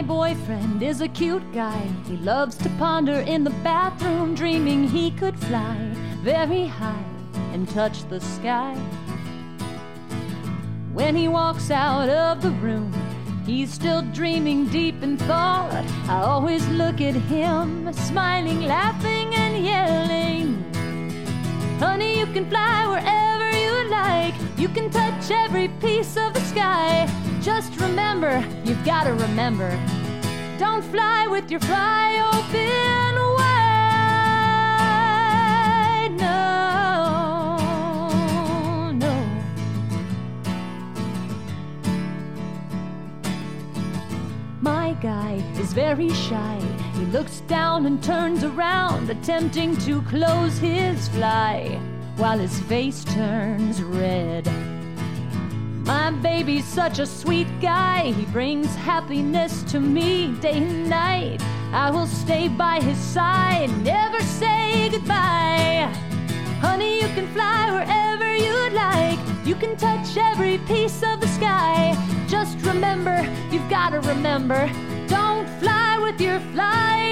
My boyfriend is a cute guy. He loves to ponder in the bathroom, dreaming he could fly very high and touch the sky. When he walks out of the room, he's still dreaming deep in thought. I always look at him, smiling, laughing, and yelling. Honey, you can fly wherever you like. You can touch every piece of the sky. Just remember, you've got to remember. Don't fly with your fly open wide. No, no. My guy is very shy. He looks down and turns around, attempting to close his fly while his face turns red. My baby's such a sweet guy. He brings happiness to me day and night. I will stay by his side, never say goodbye. Honey, you can fly wherever you'd like. You can touch every piece of the sky. Just remember, you've got to remember, don't fly with your open